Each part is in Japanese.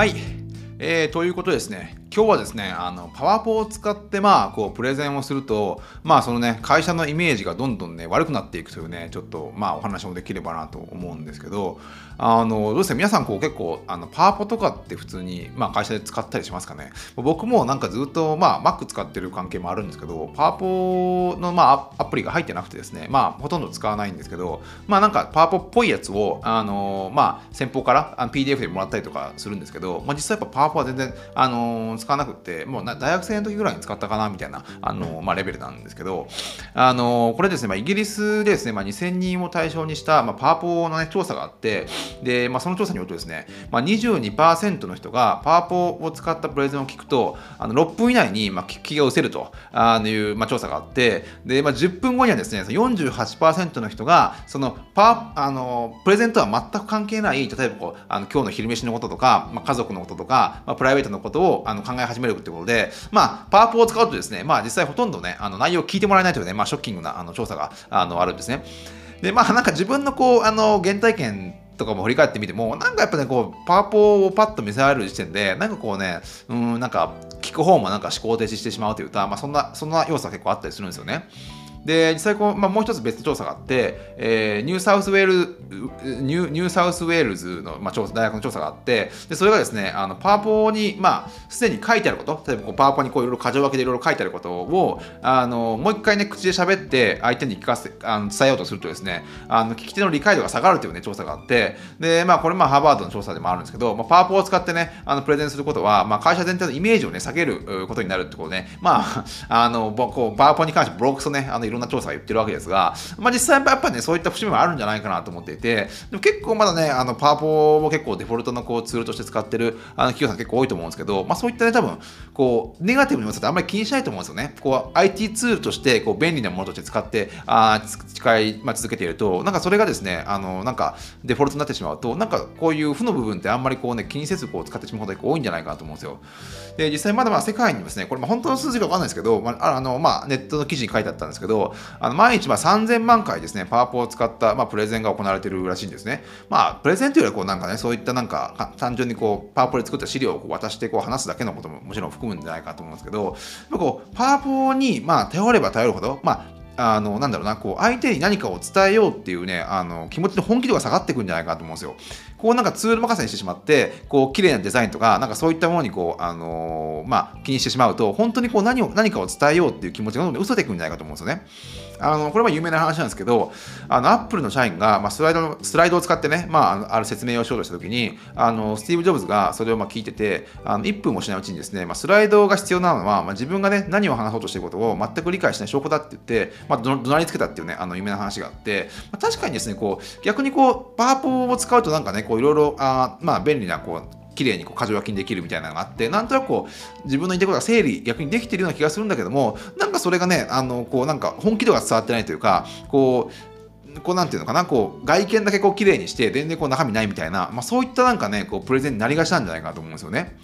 はい、えー、ということですね、今日はですね、あのパワポを使ってまあこうプレゼンをすると、まあそのね、会社のイメージがどんどんね、悪くなっていくというね、ちょっとまあお話もできればなと思うんですけど、あのどうですか、皆さんこう結構あのパワポとかって普通にまあ会社で使ったりしますかね？僕もなんかずっとまあ Mac 使ってる関係もあるんですけど、パワポのまあアプリが入ってなくてですね、まあほとんど使わないんですけど、まあなんかパワポっぽいやつを、あのまあ先方から PDF でもらったりとかするんですけど、まあ実際やっぱパワポは全然、あの使わなくて、もう大学生の時ぐらいに使ったかなみたいな、あのまあ、レベルなんですけど、あのこれですね、まあ、イギリスでですね、まあ、2000人を対象にした、まあ、パワポの、ね、調査があって、でまあ、その調査によるとですね、まあ、22%の人がパワポを使ったプレゼンを聞くと、あの6分以内に、まあ、聞きが失せるという、まあ、調査があって、でまあ、10分後にはですね、48%の人が、そのパあのプレゼントは全く関係ない、例えばこうあの今日の昼飯のこととか、まあ、家族のこととか、まあ、プライベートのことをあの考考え始めるってことで、まあ、パワーポを使うとですね、まあ、実際ほとんどね、あの内容を聞いてもらえないというね、まあ、ショッキングなあの調査があのあるんですね。で、まあ、なんか自分のこう、あの、原体験とかも振り返ってみても、なんかやっぱね、こう、パワポをパッと見せられる時点で、なんかこうね、うん、なんか、聞く方もなんか思考停止してしまうというか、まあ、そんな、そんな要素は結構あったりするんですよね。で実際こう、まあ、もう一つ別調査があって、えー、ニューサウスウェールニュニューサウスウェールズの、まあ、調査大学の調査があってでそれがですねあのパワポに、まあ、すでに書いてあること例えばこうパワポにこういろいろ箇条書きでいろいろ書いてあることをあのもう一回ね口で喋って相手に聞かせあの伝えようとするとですねあの聞き手の理解度が下がるという、ね、調査があってで、まあ、これまあハーバードの調査でもあるんですけど、まあ、パワポを使ってねあのプレゼンすることは、まあ、会社全体のイメージをね下げることになるってこと、ね、まああのこうパワポに関してブロックスねあのいろんな調査が言ってるわけですが、まあ、実際やっぱね、そういった節目もあるんじゃないかなと思っていて、でも結構まだね、あのパワポを結構デフォルトのこうツールとして使ってるあの企業さん結構多いと思うんですけど、まあ、そういったね、多分こうネガティブにもってあんまり気にしないと思うんですよね。こう IT ツールとしてこう便利なものとして使ってあ使い、まあ、続けていると、なんかそれがですね、あのなんかデフォルトになってしまうと、なんかこういう負の部分ってあんまりこうね、気にせずこう使ってしまうことが多いんじゃないかなと思うんですよ。で、実際まだまあ世界にですね、これまあ本当の数字がわかんないですけど、まあ、あのまあ、ネットの記事に書いてあったんですけど、あの毎日まあ3000万回ですね、パワポを使った、まあ、プレゼンが行われているらしいんですね。まあ、プレゼンというよりはこうなんかね、そういったなんか単純にこうパワポで作った資料を渡してこう話すだけのことももちろん含むんじゃないかと思うんですけど、こうパワポにまあ頼れば頼るほど、まああのなんだろうなこう相手に何かを伝えようっていうねあの気持ちの本気度が下がってくるんじゃないかと思うんですよ。こうなんかツール任せにしてしまってこう綺麗なデザインとかなんかそういったものにこう、あのー、まあ、気にしてしまうと本当にこう何を何かを伝えようっていう気持ちがどんどん嘘でくんじゃないかと思うんですよね。あのこれは有名な話なんですけどあのアップルの社員が、まあ、スライドスライドを使ってね、まあ、ある説明をしようとした時にあのスティーブ・ジョブズがそれをまあ聞いててあの1分もしないうちにですね、まあ、スライドが必要なのは、まあ、自分がね何を話そうとしていることを全く理解しない証拠だって言って、まあ、怒鳴りつけたっていうねあの有名な話があって、まあ、確かにですねこう逆にこうパワポを使うとなんかねこういろいろあまあ、便利なこう綺麗にこう箇条書きにできるみたいなのがあってなんとなくこう自分の言いたいことが整理逆にできてるような気がするんだけどもなんかそれがねあのこうなんか本気度が伝わってないというかこうこうなんていうのかなこう外見だけこう綺麗にして全然こう中身ないみたいな、まあ、そういったなんかねこうプレゼンになりがちなんじゃないかなと思うんですよね。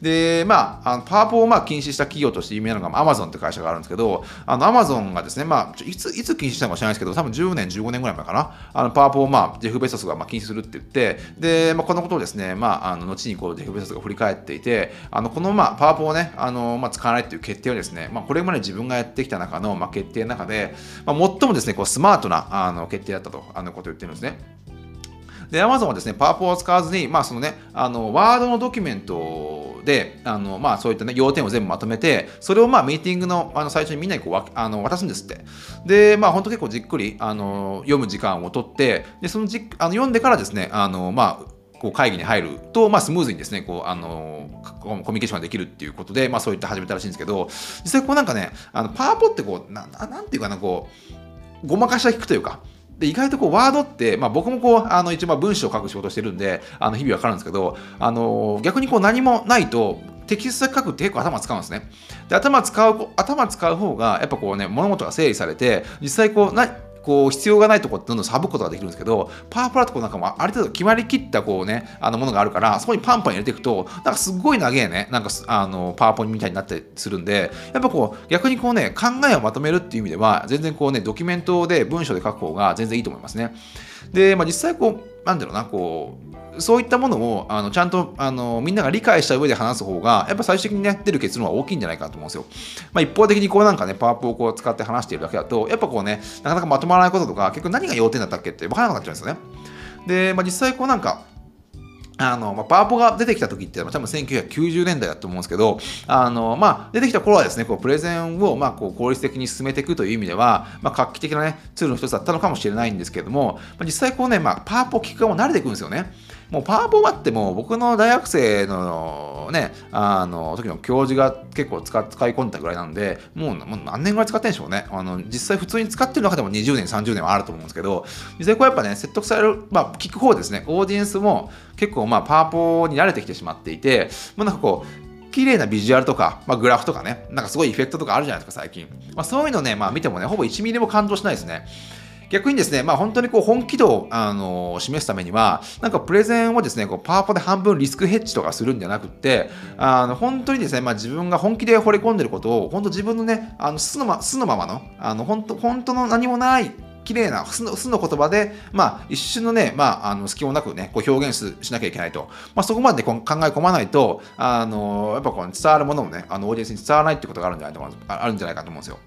で、まあ、あのパワーポをまあ禁止した企業として有名なのがアマゾンって会社があるんですけど、あのアマゾンがですね、まあ、いついつ禁止したのか知らないですけど、多分10年、15年ぐらい前かな、あのパワーポをまあジェフ・ベソスがまあ禁止するって言って、で、まあ、このことをですね、まあ、あの後にこうジェフ・ベソスが振り返っていて、あのこのまあパワーポをね、あのまあ、使わないっていう決定をですね、まあ、これまで自分がやってきた中のまあ決定の中で、まあ、最もですね、こうスマートなあの決定だったとあのことを言ってるんですね。で、Amazon はですね、パワーポを使わずに、まあ、そのね、あの、ワードのドキュメントをで、あの、まあ、そういったね、要点を全部まとめて、それをまあ、ミーティングのあの最初にみんなにこうあの渡すんですって。で、まあ、本当結構じっくり、あの、読む時間をとって、で、そのじあの読んでからですね、あの、まあ、こう会議に入ると、まあ、スムーズにですね、こう、あの、コミュニケーションができるっていうことで、まあ、そういった始めたらしいんですけど、実際こうなんかね、あのパワポってこう、ななんていうかな、こう、ごまかしは聞くというか、で意外とこうワードって、まあ、僕もこうあの一番文章を書く仕事してるんであの日々わかるんですけどあの逆にこう何もないとテキスト書くって結構頭使うんですね。で頭使う頭使う方がやっぱこうね物事が整理されて実際こうなこう必要がないところってどんどん省くことができるんですけどパワープラットなんかもある程度決まりきったこうねあのものがあるからそこにパンパン入れていくとなんかすごい長えねなんかあのパワーポイントみたいになったりするんでやっぱこう逆にこうね考えをまとめるっていう意味では全然こうねドキュメントで文章で書く方が全然いいと思いますね。で、まあ、実際こうなんだろうなこうそういったものをあのちゃんとあのみんなが理解した上で話す方がやっぱ最終的にね出る結論は大きいんじゃないかと思うんですよ。まあ、一方的にこうなんかねパワーポをこう使って話しているだけだとやっぱこうねなかなかまとまらないこととか結局何が要点だったっけって分からなくなっちゃうんですよね。で、まあ、実際こうなんかあの、まあ、パワポが出てきた時って多分1990年代だと思うんですけど、あの、まあ、出てきた頃はですね、こう、プレゼンを、まあ、こう、効率的に進めていくという意味では、まあ、画期的なね、ツールの一つだったのかもしれないんですけども、まあ、実際こうね、まあ、パワポ聞く側も慣れていくんですよね。もうパワーポはってもう僕の大学生のね、あの時の教授が結構使使い込んだぐらいなんで、もうもう何年ぐらい使ってんでしょうね。あの実際普通に使ってる中でも20年、30年はあると思うんですけど、実際こうやっぱね、説得される、まあ聞く方ですね、オーディエンスも結構まあパワーポに慣れてきてしまっていて、もうなんかこう、綺麗なビジュアルとか、まあ、グラフとかね、なんかすごいエフェクトとかあるじゃないですか、最近。まあ、そういうのね、まあ、見てもね、ほぼ1ミリも感動しないですね。逆にですね、まあ、本当にこう本気度を、あの示すためには、なんかプレゼンをですね、こうパワポで半分リスクヘッジとかするんじゃなくって、あの本当にですね、まあ、自分が本気で惚れ込んでることを、本当自分のね、あの素のま素のままの、あの本当本当の何もない綺麗な素の素の言葉で、まあ、一瞬のね、まあ、あの隙もなくね、こう表現しなきゃいけないと。まあ、そこまで考え込まないと、あのやっぱこう伝わるものもね、あのオーディエンスに伝わらないってことがあるんじゃないとあるんじゃないかと思うんですよ。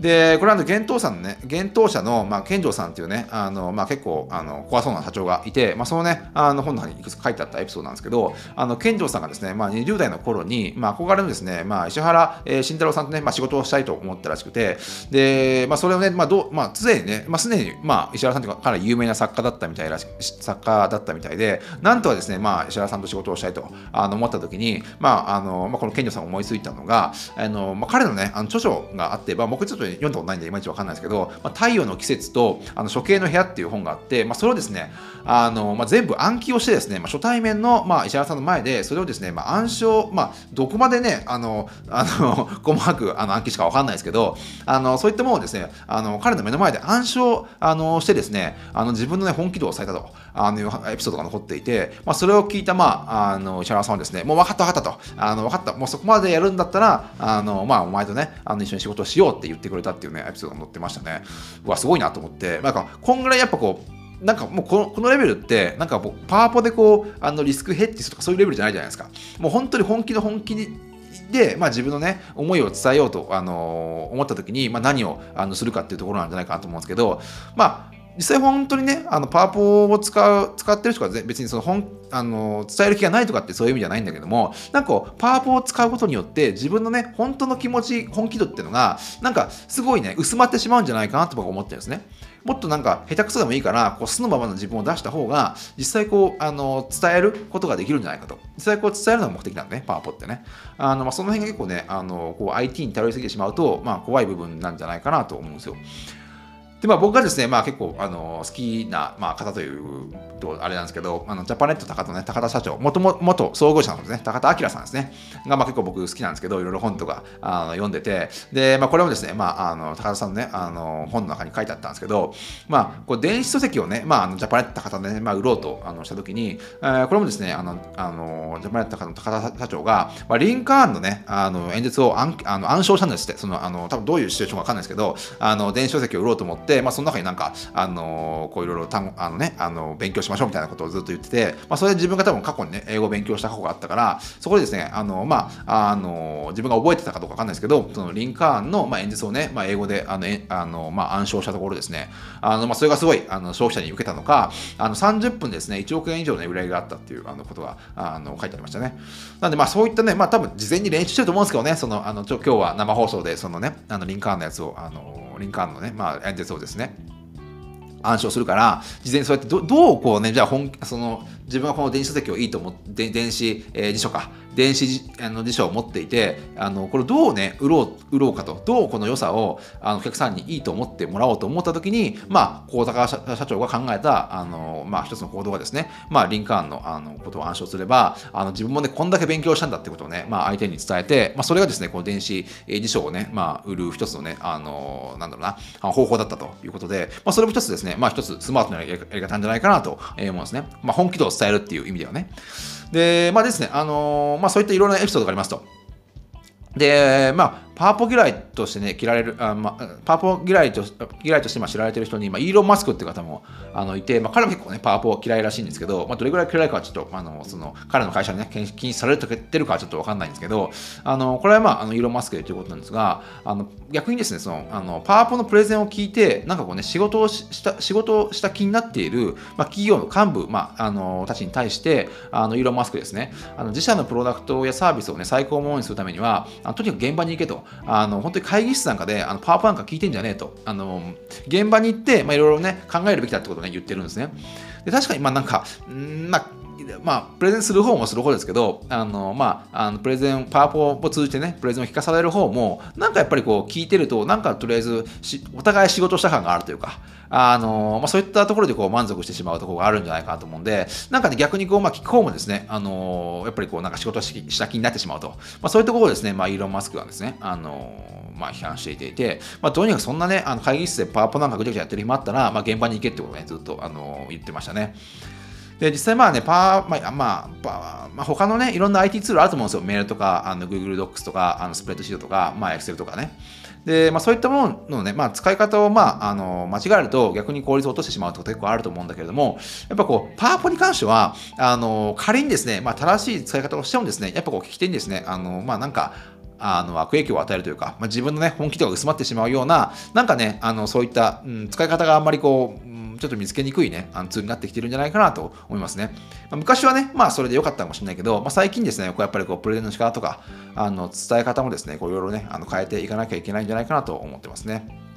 で、これは幻冬さんのね、幻冬社の、まあ、健城さんっていうね、あの、まあ、結構、あの、怖そうな社長がいて、まあ、そのね、あの、本の中にいくつか書いてあったエピソードなんですけど、あの、健城さんがですね、まあ、20代の頃に、まあ、憧れのですね、まあ、石原、えー、慎太郎さんとね、まあ、仕事をしたいと思ったらしくて、で、まあ、それをね、まあ、どう、まあ、常にね、まあ、すでに、まあ、石原さんというか、かなり有名な作家だったみたいらし、作家だったみたいで、なんとかですね、まあ、石原さんと仕事をしたいと、あの、思った時に、まあ、あの、まあ、この健城さん思いついたのが、あの、まあ、彼のね、あの、著書があって、まあ、僕ちょっと読んだことないんで、いまいちわかんないですけど、まあ、太陽の季節とあの処刑の部屋っていう本があって、まあ、それをですね、あのまあ、全部暗記をしてですね、まあ、初対面の、まあ、石原さんの前で、それをですね、まあ、暗唱、まあ、どこまでね、あの、あの 細かくあの暗記しかわかんないですけど、あのそういったものをですね、あの彼の目の前で暗唱あのしてですね、あの自分の、ね、本気度をされたと。あのエピソードが残っていて、まあ、それを聞いた、まあ、あの石原さんはですね、もう分かった分かったと、あの分かった、もうそこまでやるんだったら、あのまあ、お前とね、あの一緒に仕事をしようって言ってくれたっていうね、エピソードが載ってましたね。うわ、すごいなと思って、なんか、こんぐらいやっぱこう、なんかもうこのこのレベルって、なんかパワポでこう、あのリスクヘッジとかそういうレベルじゃないじゃないですか。もう本当に本気の本気で、まあ、自分のね、思いを伝えようと、あのー、思った時に、まあ、何をあのするかっていうところなんじゃないかなと思うんですけど、まあ、実際本当にね、あのパワポを使う使ってる人が別にその本あの伝える気がないとかってそういう意味じゃないんだけども、なんかパワポを使うことによって自分のね、本当の気持ち、本気度っていうのが、なんかすごいね、薄まってしまうんじゃないかなと僕は思ってるんですね。もっとなんか下手くそでもいいから、こう素のままの自分を出した方が、実際こう、あの、伝えることができるんじゃないかと。実際こう伝えるのが目的なんでね、パワポってね。あの、まあ、その辺が結構ね、あの、こう IT に頼りすぎてしまうと、まあ怖い部分なんじゃないかなと思うんですよ。で、まあ僕がですね、まあ結構、あの、好きな、まあ方というと、あれなんですけど、あの、ジャパネット高田ね、高田社長、もとも、元創業者のですね、高田明さんですね、が、まあ結構僕好きなんですけど、いろいろ本とか、あの、読んでて、で、まあこれもですね、まあ、あの、高田さんのね、あの、本の中に書いてあったんですけど、まあ、こう、電子書籍をね、まあ、あのジャパネット高田でね、まあ、売ろうと、あの、したときに、えー、これもですね、あの、あの、ジャパネット高田の高田社長が、まあ、リンカーンのね、あの、演説を暗あの暗唱したんですって、その、あの、多分どういうシチュエーションかわかんないですけど、あの、電子書籍を売ろうと思って、まあ、その中になんか、あのこういろいろ単あのね、あの勉強しましょうみたいなことをずっと言ってて、まあ、それで自分が多分過去にね、英語を勉強した過去があったから、そこでですね、あの、まあ、あの、自分が覚えてたかどうかわかんないですけど、そのリンカーンの、まあ、演説をね、まあ、英語で、あの、えあのまあ、暗唱したところですね、あの、まあ、それがすごい、あの、消費者に受けたのか、あの、30分ですね、1億円以上の売り上げがあったっていうあのことが、あの、書いてありましたね。なんで、まあ、そういったね、まあ、多分事前に練習してると思うんですけどね、その、あの、ちょ今日は生放送で、そのね、あの、リンカーンのやつを、あの、リンカーンのね、まあ、演説をですね、暗唱するから、事前にそうやってど、うこうね、じゃあ本、その、自分はこの電子書籍をいいと思って、電子、えー、辞書か、電子あの辞書を持っていて、あのこれどうね、売ろう、売ろうかと、どうこの良さをあのお客さんにいいと思ってもらおうと思ったときに、まあ、高高社長が考えた、あの、まあ、一つの行動がですね、まあ、リンカーンのあのことを暗唱すれば、あの自分もね、こんだけ勉強したんだってことをね、まあ、相手に伝えて、まあ、それがですね、この電子辞書をね、まあ、売る一つのね、あの、なんだろうな、方法だったということで、まあ、それも一つですね、まあ、一つスマートなやり方なんじゃないかなと思うんですね。まあ、本気度を伝えるっていう意味ではね。で、まあですね、あのー、まあそういったいろんなエピソードがありますと。で、まあ、パワポ嫌いとしてね、嫌われる、あまあ、パワポ嫌いと嫌いとしてまあ知られてる人に、まあ、イーロン・マスクって方もあのいて、まあ、彼は結構ね、パワポ嫌いらしいんですけど、まあ、どれぐらい嫌いかはちょっと、あのその彼の会社にね、禁止されてるかはちょっとわかんないんですけど、あのこれはまあ、あのイーロン・マスクということなんですが、あの逆にですね、そのあのパワポのプレゼンを聞いて、なんかこうね、仕事をした仕事をした気になっている、まあ、企業の幹部、まあ、あのたちに対して、あのイーロン・マスクですね、あの自社のプロダクトやサービスをね、最高ものにするためには、あのとにかく現場に行けと、あの本当に会議室なんかで、あのパワーポなんか聞いてんじゃねえと、あの現場に行って、まあ、いろいろね、考えるべきだってことをね、言ってるんですね。で確かに、まあなんか、んまあまあ、プレゼンする方もする方ですけど、あの、まあ、あのプレゼン、パワポを通じてね、プレゼンを聞かされる方も、なんかやっぱりこう、聞いてると、なんかとりあえずお互い仕事した感があるというか、あの、まあ、そういったところでこう満足してしまうところがあるんじゃないかなと思うんで、なんかね、逆にこう、まあ、聞く方もですね、あの、やっぱりこう、なんか仕事した気になってしまうと、まあ、そういうところをですね、まあ、イーロン・マスクがですね、あの、まあ、批判していて、まあ、とにかくそんなね、あの会議室でパワポなんかぐちゃぐちゃやってる暇あったら、まあ、現場に行けってことね、ずっと、あの、言ってましたね。で、実際まあね、パー、まあ、まあ、まあ、他のね、いろんな IT ツールあると思うんですよ。メールとか、あの Google Docs とか、あのスプレッドシートとか、まあ、Excel とかね。で、まあ、そういったもののね、まあ、使い方を、まあ、あの、間違えると逆に効率を落としてしまうってこと結構あると思うんだけれども、やっぱこう、パワポに関しては、あの、仮にですね、まあ、正しい使い方をしてもですね、やっぱこう、聞き手にですね、あの、まあ、なんか、あの悪影響を与えるというか、まあ、自分の、ね、本気度が薄まってしまうような、なんかね、あのそういった、うん、使い方があんまりこう、ちょっと見つけにくいね、あのツールになってきてるんじゃないかなと思いますね。まあ、昔はね、まあそれで良かったかもしれないけど、まあ、最近ですね、こうやっぱりこうプレゼンの仕方とか、あの伝え方もですね、こういろいろね、あの変えていかなきゃいけないんじゃないかなと思ってますね。